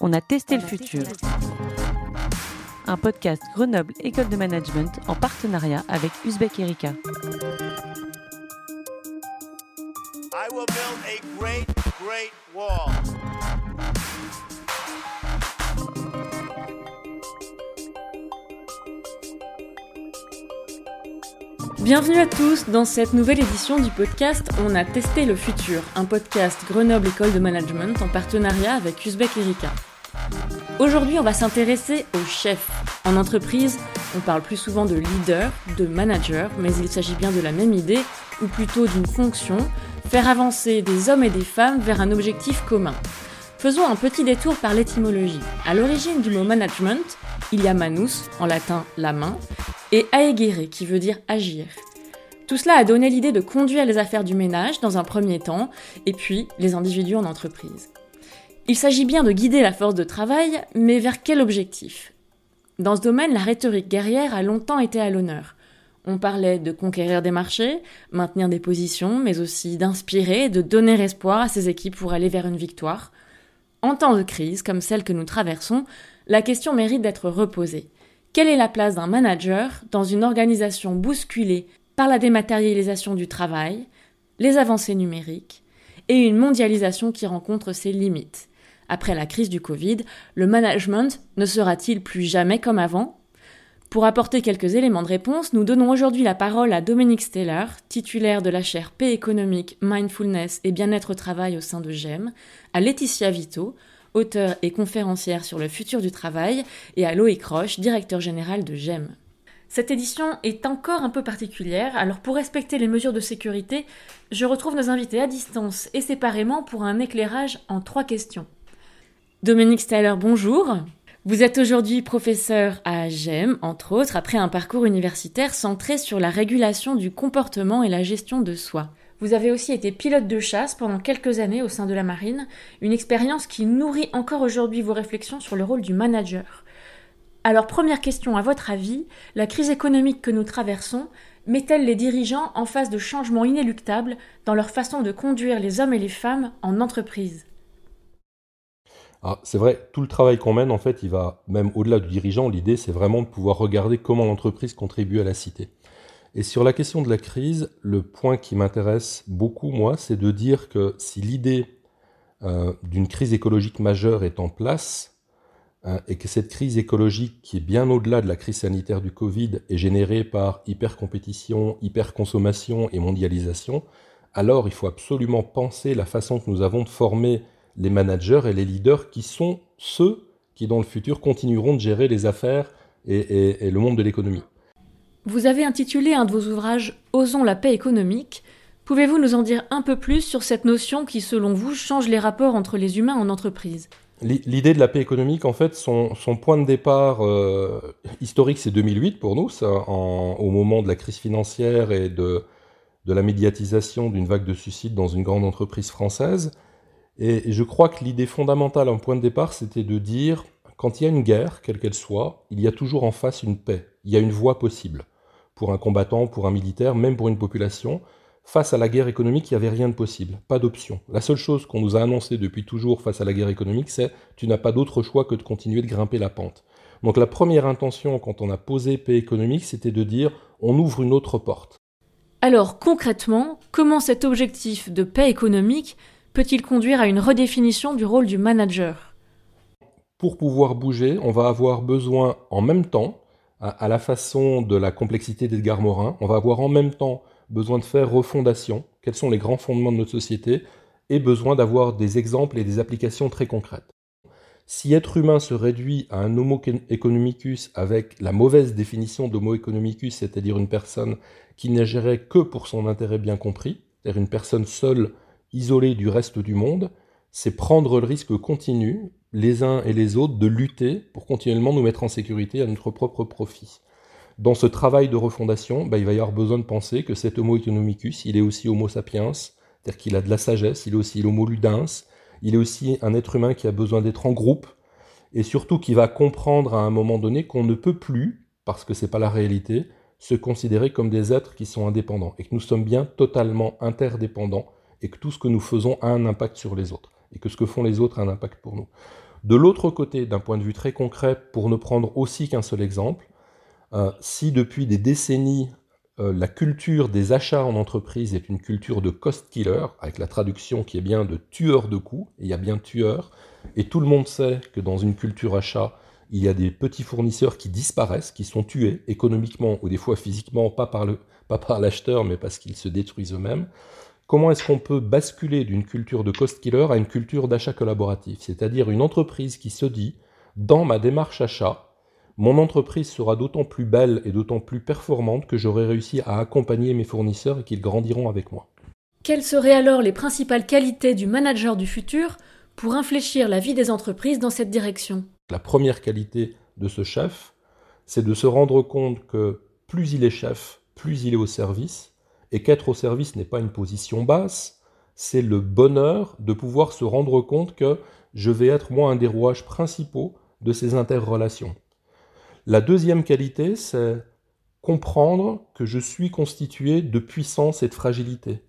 On a testé le futur. Un podcast Grenoble École de Management en partenariat avec Uzbek Erika. I will build a great, great wall. Bienvenue à tous dans cette nouvelle édition du podcast On a testé le futur, un podcast Grenoble École de Management en partenariat avec Uzbek Erika. Aujourd'hui, on va s'intéresser aux chefs. En entreprise, on parle plus souvent de leader, de manager, mais il s'agit bien de la même idée, ou plutôt d'une fonction, faire avancer des hommes et des femmes vers un objectif commun. Faisons un petit détour par l'étymologie. À l'origine du mot management, il y a manus, en latin la main, et aegere, qui veut dire agir. Tout cela a donné l'idée de conduire les affaires du ménage dans un premier temps, et puis les individus en entreprise. Il s'agit bien de guider la force de travail, mais vers quel objectif? Dans ce domaine, la rhétorique guerrière a longtemps été à l'honneur. On parlait de conquérir des marchés, maintenir des positions, mais aussi d'inspirer de donner espoir à ses équipes pour aller vers une victoire. En temps de crise, comme celle que nous traversons, la question mérite d'être reposée. Quelle est la place d'un manager dans une organisation bousculée par la dématérialisation du travail, les avancées numériques et une mondialisation qui rencontre ses limites? Après la crise du Covid, le management ne sera-t-il plus jamais comme avant? Pour apporter quelques éléments de réponse, nous donnons aujourd'hui la parole à Dominique Steller, titulaire de la chaire Paix économique, Mindfulness et bien-être au travail au sein de GEM, à Laetitia Vito, auteure et conférencière sur le futur du travail, et à Loïc Roche, directeur général de GEM. Cette édition est encore un peu particulière, alors pour respecter les mesures de sécurité, je retrouve nos invités à distance et séparément pour un éclairage en trois questions. Dominique Steller, bonjour. Vous êtes aujourd'hui professeur à GEM, entre autres, après un parcours universitaire centré sur la régulation du comportement et la gestion de soi. Vous avez aussi été pilote de chasse pendant quelques années au sein de la marine, une expérience qui nourrit encore aujourd'hui vos réflexions sur le rôle du manager. Alors première question, à votre avis, la crise économique que nous traversons met-elle les dirigeants en face de changements inéluctables dans leur façon de conduire les hommes et les femmes en entreprise? Ah, c'est vrai, tout le travail qu'on mène, en fait, il va même au-delà du dirigeant. L'idée, c'est vraiment de pouvoir regarder comment l'entreprise contribue à la cité. Et sur la question de la crise, le point qui m'intéresse beaucoup, moi, c'est de dire que si l'idée euh, d'une crise écologique majeure est en place, euh, et que cette crise écologique, qui est bien au-delà de la crise sanitaire du Covid, est générée par hyper-compétition, hyper-consommation et mondialisation, alors il faut absolument penser la façon que nous avons de former les managers et les leaders qui sont ceux qui, dans le futur, continueront de gérer les affaires et le monde de l'économie. Vous avez intitulé un de vos ouvrages Osons la paix économique. Pouvez-vous nous en dire un peu plus sur cette notion qui, selon vous, change les rapports entre les humains en entreprise? L'idée de la paix économique, en fait, son, point de départ euh, historique, c'est 2008 pour nous, au moment de la crise financière et de, la médiatisation d'une vague de suicides dans une grande entreprise française. Et, je crois que l'idée fondamentale, un point de départ, c'était de dire, quand il y a une guerre, quelle qu'elle soit, il y a toujours en face une paix, il y a une voie possible pour un combattant, pour un militaire, même pour une population. Face à la guerre économique, il n'y avait rien de possible, pas d'option. La seule chose qu'on nous a annoncée depuis toujours face à la guerre économique, c'est tu n'as pas d'autre choix que de continuer de grimper la pente. Donc la première intention quand on a posé paix économique, c'était de dire on ouvre une autre porte. Alors concrètement, comment cet objectif de paix économique peut-il conduire à une redéfinition du rôle du manager? Pour pouvoir bouger, on va avoir besoin en même temps à, la façon de la complexité d'Edgar Morin. On va avoir en même temps besoin de faire refondation, quels sont les grands fondements de notre société, et besoin d'avoir des exemples et des applications très concrètes. Si être humain se réduit à un homo economicus avec la mauvaise définition d'homo economicus, c'est-à-dire une personne qui gérée que pour son intérêt bien compris, c'est-à-dire une personne seule, isolée du reste du monde, c'est prendre le risque continu les uns et les autres de lutter pour continuellement nous mettre en sécurité à notre propre profit. Dans ce travail de refondation, bah, il va y avoir besoin de penser que cet Homo economicus, il est aussi Homo sapiens, c'est-à-dire qu'il a de la sagesse, il est aussi l'Homo ludens, il est aussi un être humain qui a besoin d'être en groupe, et surtout qui va comprendre à un moment donné qu'on ne peut plus, parce que ce n'est pas la réalité, se considérer comme des êtres qui sont indépendants, et que nous sommes bien totalement interdépendants, et que tout ce que nous faisons a un impact sur les autres, et que ce que font les autres a un impact pour nous. De l'autre côté, d'un point de vue très concret, pour ne prendre aussi qu'un seul exemple, euh, si depuis des décennies, euh, la culture des achats en entreprise est une culture de cost killer, avec la traduction qui est bien de tueur de coûts, et il y a bien tueur, et tout le monde sait que dans une culture achat, il y a des petits fournisseurs qui disparaissent, qui sont tués économiquement ou des fois physiquement, pas par, pas par l'acheteur, mais parce qu'ils se détruisent eux-mêmes. Comment est-ce qu'on peut basculer d'une culture de cost killer à une culture d'achat collaboratif? C'est-à-dire une entreprise qui se dit, dans ma démarche achat, mon entreprise sera d'autant plus belle et d'autant plus performante que j'aurai réussi à accompagner mes fournisseurs et qu'ils grandiront avec moi. Quelles seraient alors les principales qualités du manager du futur pour infléchir la vie des entreprises dans cette direction? La première qualité de ce chef, c'est de se rendre compte que plus il est chef, plus il est au service, et qu'être au service n'est pas une position basse, c'est le bonheur de pouvoir se rendre compte que je vais être moi un des rouages principaux de ces interrelations. La deuxième qualité, c'est comprendre que je suis constitué de puissance et de fragilité,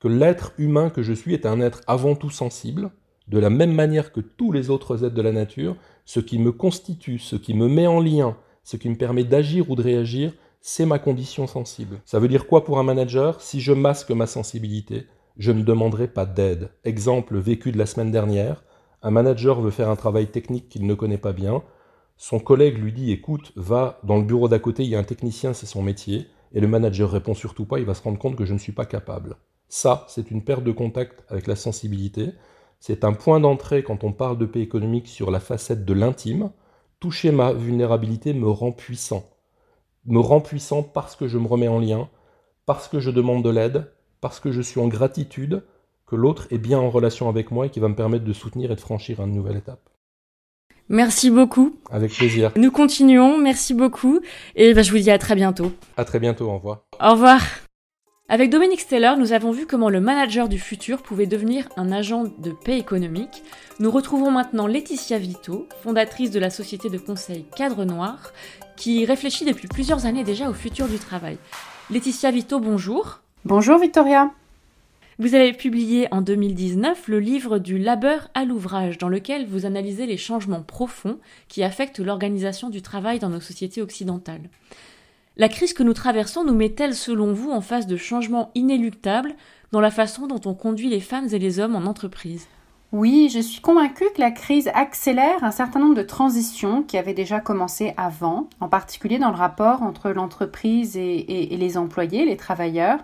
que l'être humain que je suis est un être avant tout sensible, de la même manière que tous les autres êtres de la nature, ce qui me constitue, ce qui me met en lien, ce qui me permet d'agir ou de réagir, c'est ma condition sensible. Ça veut dire quoi pour un manager? Si je masque ma sensibilité, je ne demanderai pas d'aide. Exemple vécu de la semaine dernière, un manager veut faire un travail technique qu'il ne connaît pas bien. Son collègue lui dit écoute, va dans le bureau d'à côté, il y a un technicien, c'est son métier. Et le manager répond surtout pas, il va se rendre compte que je ne suis pas capable. Ça, c'est une perte de contact avec la sensibilité. C'est un point d'entrée quand on parle de paix économique sur la facette de l'intime. Toucher ma vulnérabilité me rend puissant me rend puissant parce que je me remets en lien, parce que je demande de l'aide, parce que je suis en gratitude que l'autre est bien en relation avec moi et qui va me permettre de soutenir et de franchir une nouvelle étape. Merci beaucoup. Avec plaisir. Nous continuons, merci beaucoup. Et ben, je vous dis à très bientôt. À très bientôt, au revoir. Au revoir. Avec Dominique Steller, nous avons vu comment le manager du futur pouvait devenir un agent de paix économique. Nous retrouvons maintenant Laetitia Vito, fondatrice de la société de conseil Cadre Noir, qui réfléchit depuis plusieurs années déjà au futur du travail. Laetitia Vito, bonjour. Bonjour Victoria. Vous avez publié en 2019 le livre du labeur à l'ouvrage, dans lequel vous analysez les changements profonds qui affectent l'organisation du travail dans nos sociétés occidentales. La crise que nous traversons nous met-elle, selon vous, en face de changements inéluctables dans la façon dont on conduit les femmes et les hommes en entreprise? Oui, je suis convaincue que la crise accélère un certain nombre de transitions qui avaient déjà commencé avant, en particulier dans le rapport entre l'entreprise et, les employés, les travailleurs.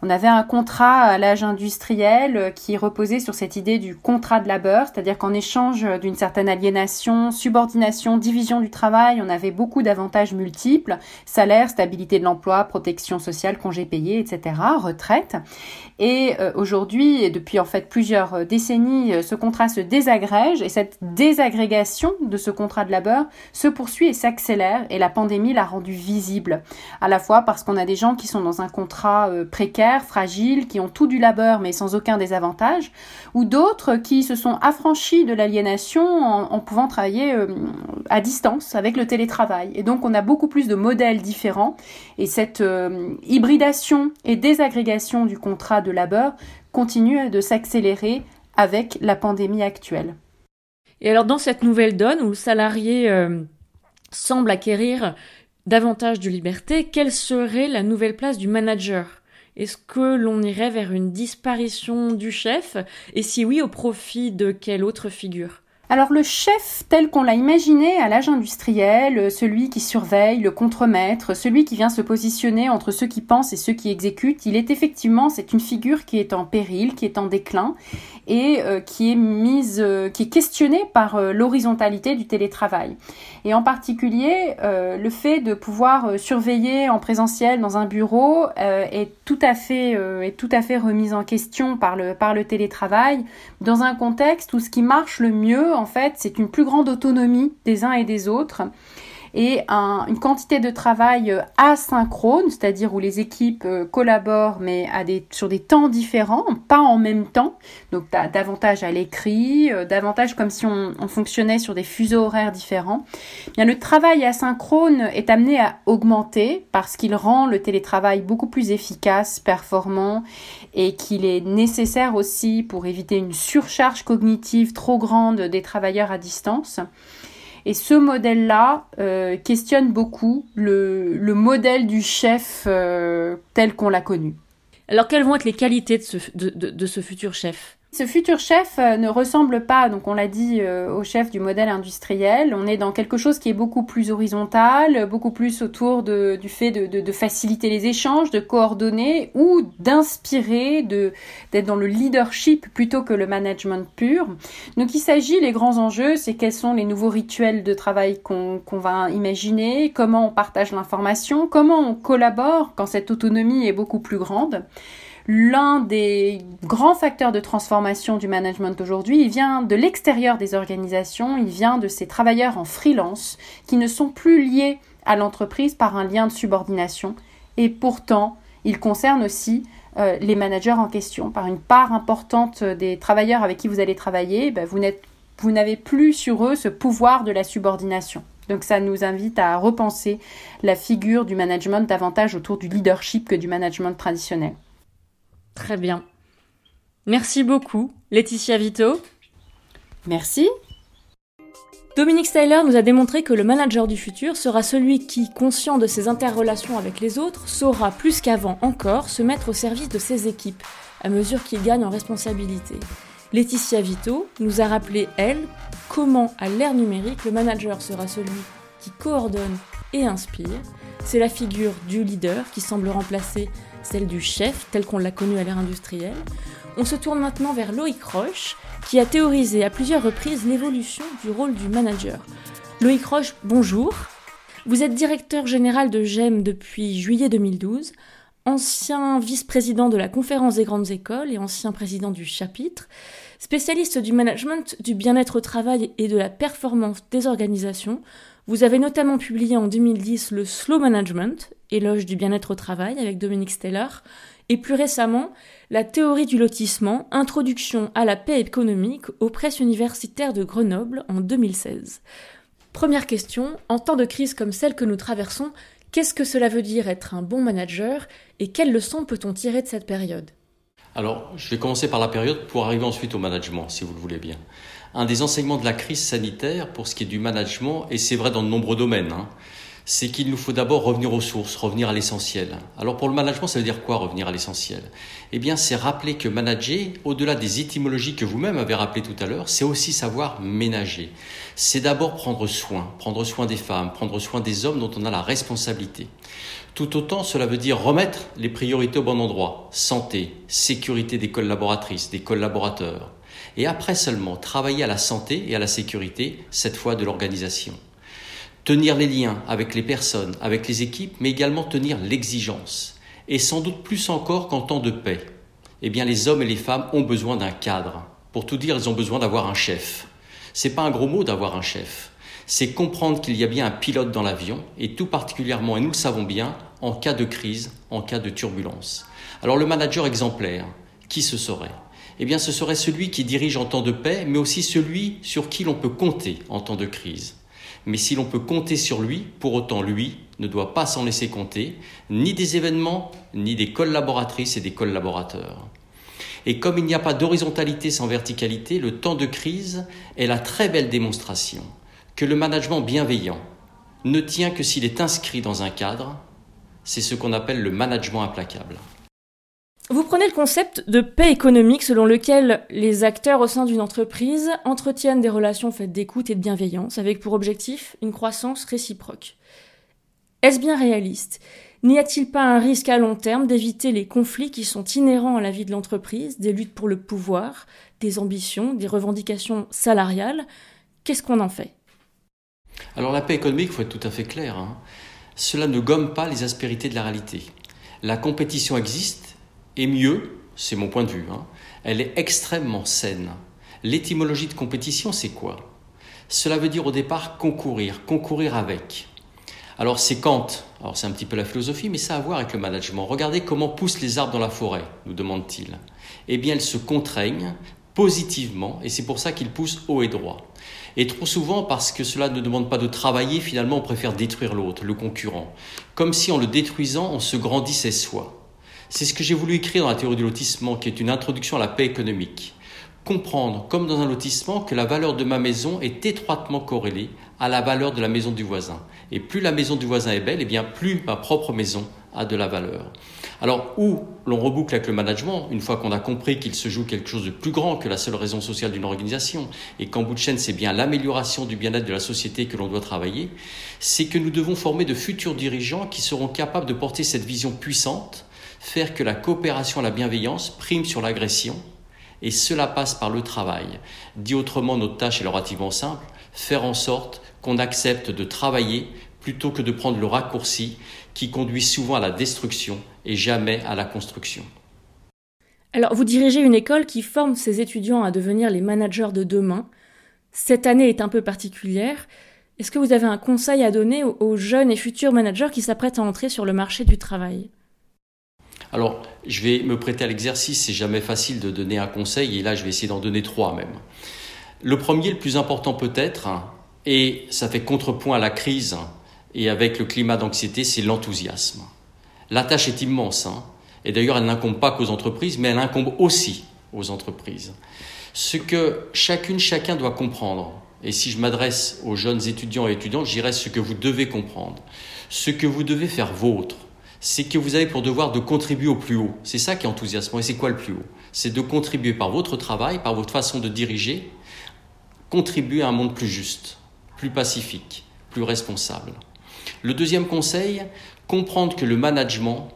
On avait un contrat à l'âge industriel qui reposait sur cette idée du contrat de labeur, c'est-à-dire qu'en échange d'une certaine aliénation, subordination, division du travail, on avait beaucoup d'avantages multiples, salaire, stabilité de l'emploi, protection sociale, congés payés, etc., retraite. Et euh, aujourd'hui, depuis en fait plusieurs décennies, ce contrat se désagrège et cette désagrégation de ce contrat de labeur se poursuit et s'accélère et la pandémie l'a rendu visible. À la fois parce qu'on a des gens qui sont dans un contrat euh, précaire, fragile, qui ont tout du labeur mais sans aucun désavantage, ou d'autres qui se sont affranchis de l'aliénation en, pouvant travailler euh, à distance avec le télétravail. Et donc on a beaucoup plus de modèles différents et cette euh, hybridation et désagrégation du contrat de labeur continue de s'accélérer avec la pandémie actuelle. Et alors dans cette nouvelle donne où le salarié euh, semble acquérir davantage de liberté, quelle serait la nouvelle place du manager? Est-ce que l'on irait vers une disparition du chef? Et si oui, au profit de quelle autre figure? Alors le chef tel qu'on l'a imaginé à l'âge industriel, celui qui surveille, le contremaître, celui qui vient se positionner entre ceux qui pensent et ceux qui exécutent, il est effectivement, c'est une figure qui est en péril, qui est en déclin et euh, qui est mise, euh, qui est questionnée par euh, l'horizontalité du télétravail. Et en particulier, le fait de pouvoir surveiller en présentiel dans un bureau est tout à fait est tout à fait remise en question par le par le télétravail dans un contexte où ce qui marche le mieux en fait, c'est une plus grande autonomie des uns et des autres et une quantité de travail euh, asynchrone, c'est-à-dire où les équipes euh, collaborent mais à des, sur des temps différents, pas en même temps. Donc davantage à l'écrit, euh, davantage comme si on, fonctionnait sur des fuseaux horaires différents. Bien, le travail asynchrone est amené à augmenter parce qu'il rend le télétravail beaucoup plus efficace, performant et qu'il est nécessaire aussi pour éviter une surcharge cognitive trop grande des travailleurs à distance. Et ce modèle-là euh, questionne beaucoup le, le, modèle du chef euh, tel qu'on l'a connu. Alors quelles vont être les qualités de ce, de, de ce futur chef? Ce futur chef euh, ne ressemble pas, donc on l'a dit, euh, au chef du modèle industriel. On est dans quelque chose qui est beaucoup plus horizontal, beaucoup plus autour du fait de, de, faciliter les échanges, de coordonner ou d'inspirer, d'être dans le leadership plutôt que le management pur. Donc il s'agit, les grands enjeux, c'est quels sont les nouveaux rituels de travail qu'on va imaginer, comment on partage l'information, comment on collabore quand cette autonomie est beaucoup plus grande l'un des grands facteurs de transformation du management aujourd'hui, il vient de l'extérieur des organisations, il vient de ces travailleurs en freelance qui ne sont plus liés à l'entreprise par un lien de subordination et pourtant il concerne aussi euh, les managers en question. Par une part importante des travailleurs avec qui vous allez travailler, ben, vous n'avez plus sur eux ce pouvoir de la subordination. Donc ça nous invite à repenser la figure du management davantage autour du leadership que du management traditionnel. Très bien. Merci beaucoup, Laetitia Vito. Merci. Dominique Styler nous a démontré que le manager du futur sera celui qui, conscient de ses interrelations avec les autres, saura plus qu'avant encore se mettre au service de ses équipes, à mesure qu'il gagne en responsabilité. Laetitia Vito nous a rappelé, elle, comment, à l'ère numérique, le manager sera celui qui coordonne et inspire. C'est la figure du leader qui semble remplacer celle du chef, telle qu'on l'a connue à l'ère industrielle. On se tourne maintenant vers Loïc Roche, qui a théorisé à plusieurs reprises l'évolution du rôle du manager. Loïc Roche, bonjour. Vous êtes directeur général de GEM depuis juillet 2012, ancien vice-président de la conférence des grandes écoles et ancien président du chapitre, spécialiste du management, du bien-être au travail et de la performance des organisations. Vous avez notamment publié en 2010 le Slow Management, éloge du bien-être au travail avec Dominique Steller, et plus récemment la théorie du lotissement, introduction à la paix économique aux presses universitaires de Grenoble en 2016. Première question, en temps de crise comme celle que nous traversons, qu'est-ce que cela veut dire être un bon manager et quelles leçons peut-on tirer de cette période? Alors, je vais commencer par la période pour arriver ensuite au management, si vous le voulez bien un des enseignements de la crise sanitaire pour ce qui est du management, et c'est vrai dans de nombreux domaines, hein, c'est qu'il nous faut d'abord revenir aux sources, revenir à l'essentiel. Alors pour le management, ça veut dire quoi revenir à l'essentiel? Eh bien, c'est rappeler que manager, au-delà des étymologies que vous-même avez rappelées tout à l'heure, c'est aussi savoir ménager. C'est d'abord prendre soin, prendre soin des femmes, prendre soin des hommes dont on a la responsabilité. Tout autant, cela veut dire remettre les priorités au bon endroit. Santé, sécurité des collaboratrices, des collaborateurs, et après seulement travailler à la santé et à la sécurité, cette fois de l'organisation. Tenir les liens avec les personnes, avec les équipes, mais également tenir l'exigence. Et sans doute plus encore qu'en temps de paix. Eh bien, les hommes et les femmes ont besoin d'un cadre. Pour tout dire, ils ont besoin d'avoir un chef. C'est pas un gros mot d'avoir un chef. C'est comprendre qu'il y a bien un pilote dans l'avion, et tout particulièrement, et nous le savons bien, en cas de crise, en cas de turbulence. Alors le manager exemplaire, qui ce serait? Eh bien ce serait celui qui dirige en temps de paix, mais aussi celui sur qui l'on peut compter en temps de crise. Mais si l'on peut compter sur lui, pour autant lui ne doit pas s'en laisser compter, ni des événements, ni des collaboratrices et des collaborateurs. Et comme il n'y a pas d'horizontalité sans verticalité, le temps de crise est la très belle démonstration que le management bienveillant ne tient que s'il est inscrit dans un cadre, c'est ce qu'on appelle le management implacable. Vous prenez le concept de paix économique selon lequel les acteurs au sein d'une entreprise entretiennent des relations faites d'écoute et de bienveillance avec pour objectif une croissance réciproque. Est-ce bien réaliste? N'y a-t-il pas un risque à long terme d'éviter les conflits qui sont inhérents à la vie de l'entreprise, des luttes pour le pouvoir, des ambitions, des revendications salariales? Qu'est-ce qu'on en fait? Alors la paix économique, il faut être tout à fait clair, hein. cela ne gomme pas les aspérités de la réalité. La compétition existe et mieux, c'est mon point de vue, hein, elle est extrêmement saine. L'étymologie de compétition, c'est quoi? Cela veut dire au départ concourir, concourir avec. Alors c'est Kant, alors c'est un petit peu la philosophie, mais ça a à voir avec le management. Regardez comment poussent les arbres dans la forêt, nous demande-t-il. Eh bien, elles se contraignent positivement, et c'est pour ça qu'ils poussent haut et droit. Et trop souvent, parce que cela ne demande pas de travailler, finalement, on préfère détruire l'autre, le concurrent. Comme si en le détruisant, on se grandissait soi. C'est ce que j'ai voulu écrire dans la théorie du lotissement, qui est une introduction à la paix économique. Comprendre, comme dans un lotissement, que la valeur de ma maison est étroitement corrélée à la valeur de la maison du voisin. Et plus la maison du voisin est belle, et eh bien plus ma propre maison a de la valeur. Alors, où l'on reboucle avec le management, une fois qu'on a compris qu'il se joue quelque chose de plus grand que la seule raison sociale d'une organisation, et qu'en bout de chaîne, c'est bien l'amélioration du bien-être de la société que l'on doit travailler, c'est que nous devons former de futurs dirigeants qui seront capables de porter cette vision puissante, faire que la coopération et la bienveillance priment sur l'agression, et cela passe par le travail. Dit autrement, notre tâche est relativement simple, faire en sorte qu'on accepte de travailler plutôt que de prendre le raccourci qui conduit souvent à la destruction et jamais à la construction. Alors, vous dirigez une école qui forme ses étudiants à devenir les managers de demain. Cette année est un peu particulière. Est-ce que vous avez un conseil à donner aux jeunes et futurs managers qui s'apprêtent à entrer sur le marché du travail? Alors, je vais me prêter à l'exercice, c'est jamais facile de donner un conseil, et là je vais essayer d'en donner trois même. Le premier, le plus important peut-être, et ça fait contrepoint à la crise et avec le climat d'anxiété, c'est l'enthousiasme. La tâche est immense, hein. et d'ailleurs elle n'incombe pas qu'aux entreprises, mais elle incombe aussi aux entreprises. Ce que chacune, chacun doit comprendre, et si je m'adresse aux jeunes étudiants et étudiantes, j'irai ce que vous devez comprendre, ce que vous devez faire vôtre, c'est que vous avez pour devoir de contribuer au plus haut. C'est ça qui est enthousiasmant. Et c'est quoi le plus haut? C'est de contribuer par votre travail, par votre façon de diriger, contribuer à un monde plus juste, plus pacifique, plus responsable. Le deuxième conseil, comprendre que le management,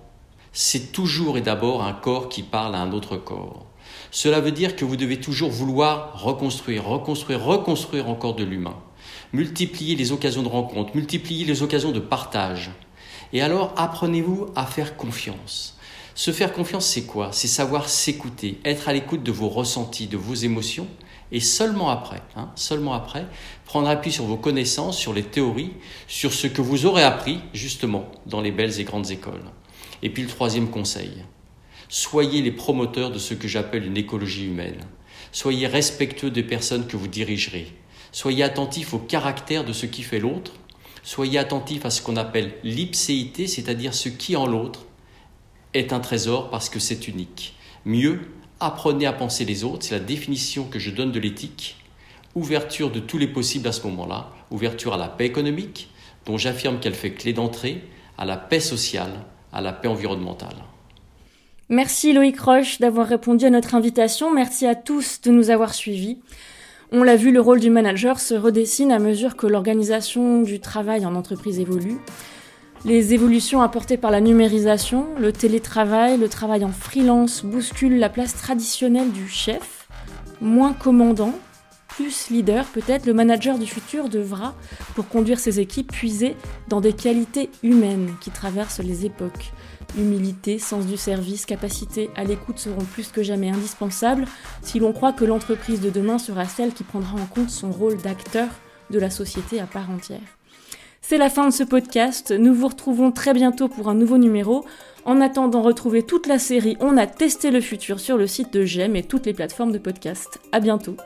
c'est toujours et d'abord un corps qui parle à un autre corps. Cela veut dire que vous devez toujours vouloir reconstruire, reconstruire, reconstruire encore de l'humain. Multiplier les occasions de rencontre, multiplier les occasions de partage. Et alors, apprenez-vous à faire confiance. Se faire confiance, c'est quoi? C'est savoir s'écouter, être à l'écoute de vos ressentis, de vos émotions, et seulement après, hein, seulement après, prendre appui sur vos connaissances, sur les théories, sur ce que vous aurez appris justement dans les belles et grandes écoles. Et puis le troisième conseil, soyez les promoteurs de ce que j'appelle une écologie humaine. Soyez respectueux des personnes que vous dirigerez. Soyez attentifs au caractère de ce qui fait l'autre. Soyez attentifs à ce qu'on appelle l'ipséité, c'est-à-dire ce qui en l'autre est un trésor parce que c'est unique. Mieux, apprenez à penser les autres, c'est la définition que je donne de l'éthique. Ouverture de tous les possibles à ce moment-là, ouverture à la paix économique, dont j'affirme qu'elle fait clé d'entrée, à la paix sociale, à la paix environnementale. Merci Loïc Roche d'avoir répondu à notre invitation. Merci à tous de nous avoir suivis. On l'a vu, le rôle du manager se redessine à mesure que l'organisation du travail en entreprise évolue. Les évolutions apportées par la numérisation, le télétravail, le travail en freelance bousculent la place traditionnelle du chef. Moins commandant, plus leader, peut-être le manager du futur devra, pour conduire ses équipes, puiser dans des qualités humaines qui traversent les époques. Humilité, sens du service, capacité à l'écoute seront plus que jamais indispensables si l'on croit que l'entreprise de demain sera celle qui prendra en compte son rôle d'acteur de la société à part entière. C'est la fin de ce podcast. Nous vous retrouvons très bientôt pour un nouveau numéro. En attendant, retrouvez toute la série On a testé le futur sur le site de GEM et toutes les plateformes de podcast. À bientôt.